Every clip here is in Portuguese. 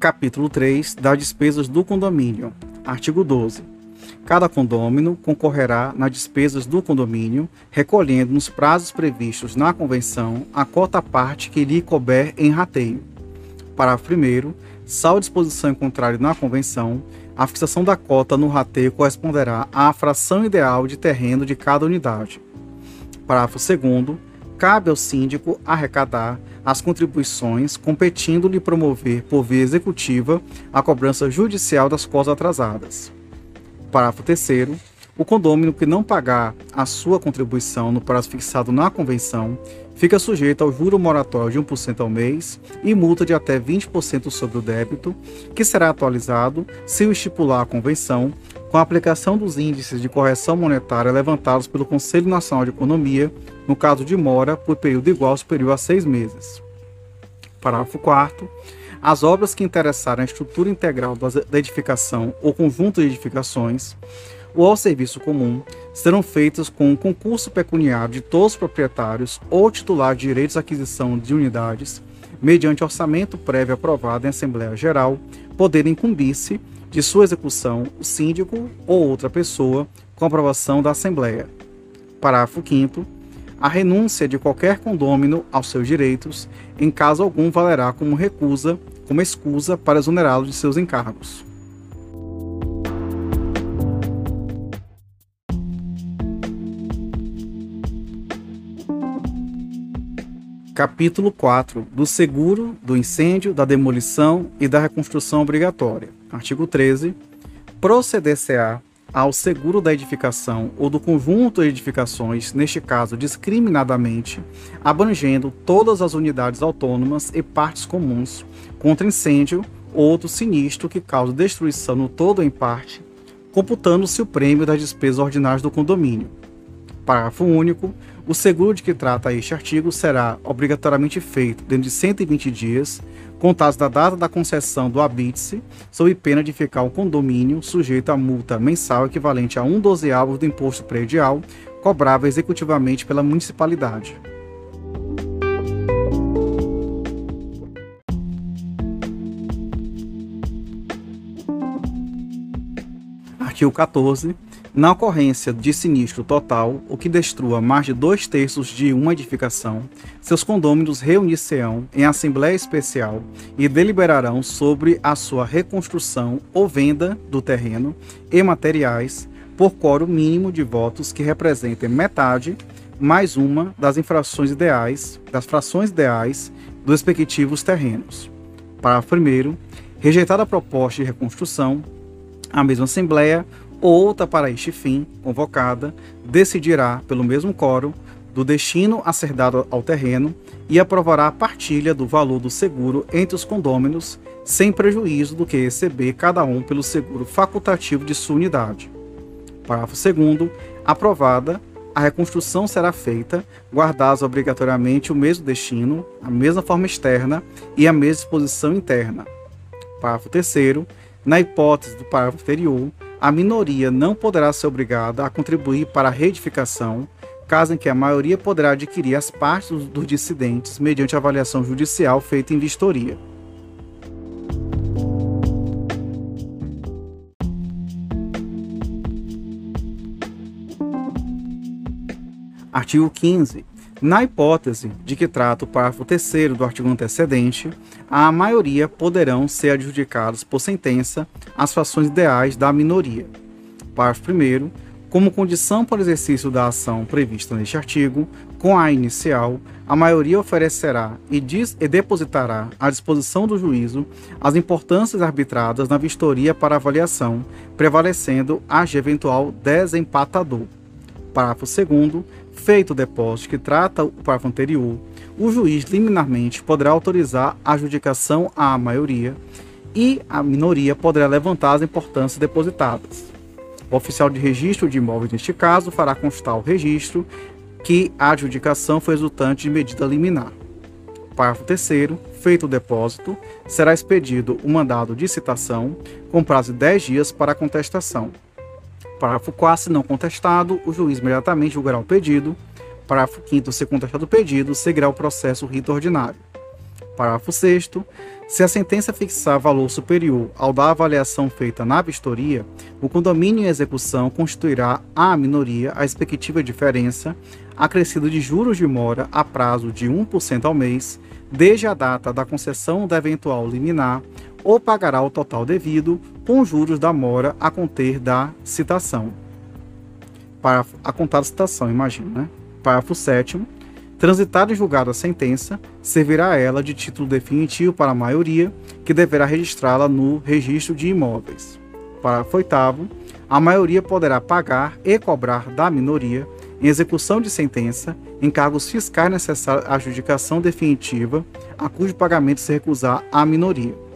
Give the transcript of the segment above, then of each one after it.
Capítulo 3 das despesas do condomínio. Artigo 12. Cada condômino concorrerá nas despesas do condomínio, recolhendo nos prazos previstos na convenção a cota parte que lhe couber em rateio. Parágrafo 1. Salvo disposição em contrário na convenção, a fixação da cota no rateio corresponderá à fração ideal de terreno de cada unidade. Parágrafo 2 cabe ao síndico arrecadar as contribuições, competindo-lhe promover, por via executiva, a cobrança judicial das cotas atrasadas. Parágrafo 3 o condômino que não pagar a sua contribuição no prazo fixado na convenção fica sujeito ao juro moratório de 1% ao mês e multa de até 20% sobre o débito, que será atualizado se o estipular a convenção com a aplicação dos índices de correção monetária levantados pelo Conselho Nacional de Economia, no caso de mora, por período igual ou superior a seis meses. Parágrafo 4 as obras que interessarem a estrutura integral da edificação ou conjunto de edificações ou ao serviço comum serão feitas com um concurso pecuniário de todos os proprietários ou titulares de direitos de aquisição de unidades, mediante orçamento prévio aprovado em Assembleia Geral, podendo incumbir-se de sua execução o síndico ou outra pessoa com aprovação da Assembleia. Parágrafo 5 a renúncia de qualquer condômino aos seus direitos, em caso algum, valerá como recusa, como excusa para exonerá-lo de seus encargos. Capítulo 4 do seguro, do incêndio, da demolição e da reconstrução obrigatória. Artigo 13. Proceder-se-á ao seguro da edificação ou do conjunto de edificações, neste caso discriminadamente, abrangendo todas as unidades autônomas e partes comuns, contra incêndio ou outro sinistro que cause destruição no todo ou em parte, computando-se o prêmio das despesas ordinárias do condomínio. Parágrafo único. O seguro de que trata este artigo será obrigatoriamente feito dentro de 120 dias, contados da data da concessão do habite-se, sob pena de ficar o condomínio sujeito a multa mensal equivalente a um dozeavo do imposto predial, cobrável executivamente pela municipalidade. Artigo 14. Na ocorrência de sinistro total, o que destrua mais de dois terços de uma edificação, seus condôminos reunir-se-ão em assembleia especial e deliberarão sobre a sua reconstrução ou venda do terreno e materiais por coro mínimo de votos que representem metade mais uma das infrações ideais, das frações ideais dos respectivos terrenos. Parágrafo 1 rejeitada a proposta de reconstrução, a mesma Assembleia outra para este fim, convocada, decidirá, pelo mesmo coro, do destino a ser dado ao terreno e aprovará a partilha do valor do seguro entre os condôminos, sem prejuízo do que receber cada um pelo seguro facultativo de sua unidade. Parágrafo 2. Aprovada, a reconstrução será feita, guardados obrigatoriamente o mesmo destino, a mesma forma externa e a mesma disposição interna. Parágrafo 3. Na hipótese do parágrafo anterior, a minoria não poderá ser obrigada a contribuir para a reedificação, caso em que a maioria poderá adquirir as partes dos dissidentes mediante avaliação judicial feita em vistoria. Artigo 15. Na hipótese de que trata o parágrafo 3 do artigo antecedente, a maioria poderão ser adjudicados por sentença as frações ideais da minoria. Parágrafo 1. Como condição para o exercício da ação prevista neste artigo, com a inicial, a maioria oferecerá e, diz, e depositará à disposição do juízo as importâncias arbitradas na vistoria para avaliação, prevalecendo a de eventual desempatador. Parágrafo 2 feito o depósito que trata o parágrafo anterior, o juiz liminarmente poderá autorizar a adjudicação à maioria e a minoria poderá levantar as importâncias depositadas. O oficial de registro de imóveis, neste caso, fará constar o registro que a adjudicação foi resultante de medida liminar. Parágrafo 3 feito o depósito, será expedido o mandado de citação com prazo de 10 dias para contestação. Parágrafo 4 se não contestado, o juiz imediatamente julgará o pedido. Parágrafo 5 se contestado o pedido, seguirá o processo rito ordinário. Parágrafo 6 se a sentença fixar valor superior ao da avaliação feita na vistoria, o condomínio em execução constituirá à minoria a respectiva diferença, acrescida de juros de mora a prazo de 1% ao mês, desde a data da concessão da eventual liminar, ou pagará o total devido, com juros da mora a conter da citação. Para a contar a citação, imagina, né? Parágrafo 7 Transitada e julgada a sentença, servirá ela de título definitivo para a maioria, que deverá registrá-la no registro de imóveis. Parágrafo 8 a maioria poderá pagar e cobrar da minoria, em execução de sentença, encargos fiscais necessários à adjudicação definitiva, a cujo pagamento se recusar a minoria.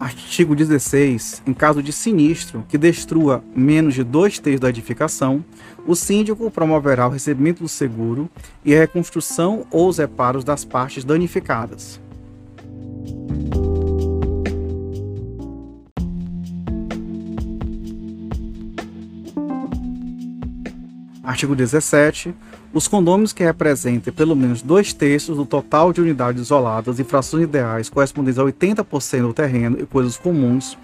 Artigo 16. Em caso de sinistro que destrua menos de dois terços da edificação, o síndico promoverá o recebimento do seguro e a reconstrução ou os reparos das partes danificadas. Artigo 17. Os condôminos que representem pelo menos dois terços do total de unidades isoladas e frações ideais correspondentes a 80% do terreno e coisas comuns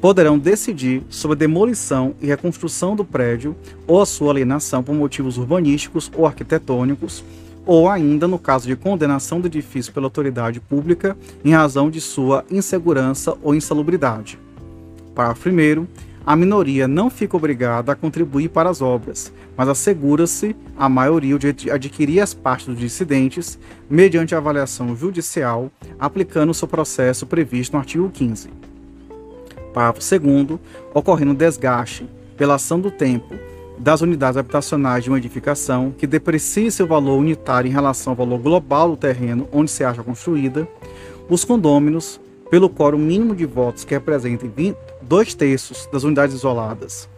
poderão decidir sobre a demolição e reconstrução do prédio ou a sua alienação por motivos urbanísticos ou arquitetônicos, ou ainda no caso de condenação do edifício pela autoridade pública em razão de sua insegurança ou insalubridade. Parágrafo 1 a minoria não fica obrigada a contribuir para as obras, mas assegura-se a maioria de adquirir as partes dos dissidentes mediante avaliação judicial, aplicando o seu processo previsto no artigo 15. Parágrafo 2 ocorrendo desgaste pela ação do tempo das unidades habitacionais de uma edificação que deprecie seu valor unitário em relação ao valor global do terreno onde se acha construída, os condôminos pelo quórum mínimo de votos que representem 20, dois terços das unidades isoladas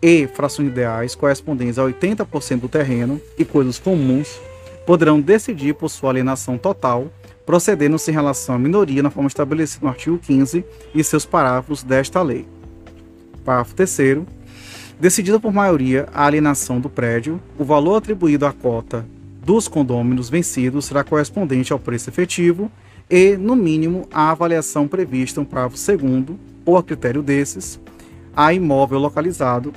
e frações ideais correspondentes a 80% do terreno e coisas comuns, poderão decidir por sua alienação total, procedendo-se em relação à minoria na forma estabelecida no artigo 15 e seus parágrafos desta lei. Parágrafo 3 Decidida por maioria a alienação do prédio, o valor atribuído à cota dos condôminos vencidos será correspondente ao preço efetivo e, no mínimo, a avaliação prevista no parágrafo 2 ou a critério desses, a imóvel localizado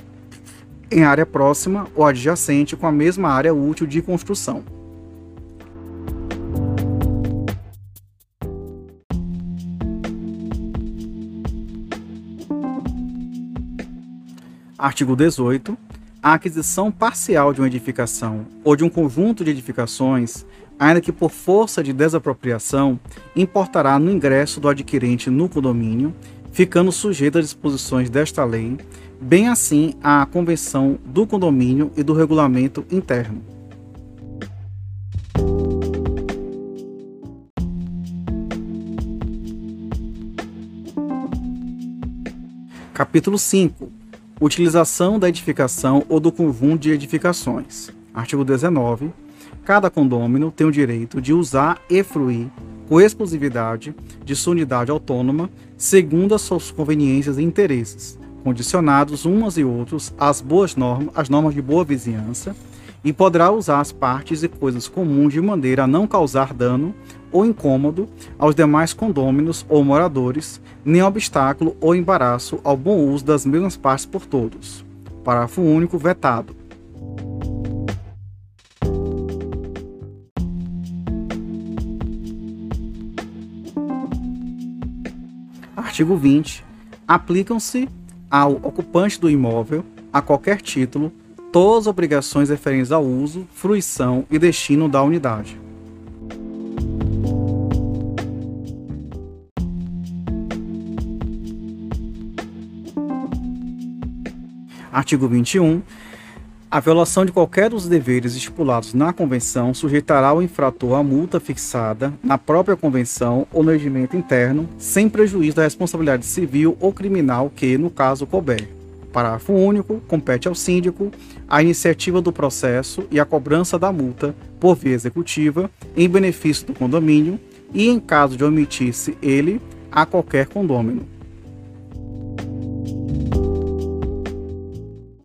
em área próxima ou adjacente com a mesma área útil de construção. Artigo 18. A aquisição parcial de uma edificação ou de um conjunto de edificações ainda que por força de desapropriação, importará no ingresso do adquirente no condomínio, ficando sujeito às disposições desta lei, bem assim à convenção do condomínio e do regulamento interno. Capítulo 5. Utilização da edificação ou do conjunto de edificações. Artigo 19 cada condômino tem o direito de usar e fruir com exclusividade de sua unidade autônoma, segundo as suas conveniências e interesses, condicionados umas e outros às boas normas, às normas de boa vizinhança, e poderá usar as partes e coisas comuns de maneira a não causar dano ou incômodo aos demais condôminos ou moradores, nem obstáculo ou embaraço ao bom uso das mesmas partes por todos. Parágrafo único vetado. Artigo 20. Aplicam-se ao ocupante do imóvel, a qualquer título, todas as obrigações referentes ao uso, fruição e destino da unidade. Artigo 21. A violação de qualquer dos deveres estipulados na Convenção sujeitará o infrator à multa fixada na própria Convenção ou no regimento interno, sem prejuízo da responsabilidade civil ou criminal que, no caso, couber. Parágrafo único. Compete ao síndico a iniciativa do processo e a cobrança da multa por via executiva em benefício do condomínio e, em caso de omitir-se ele, a qualquer condômino.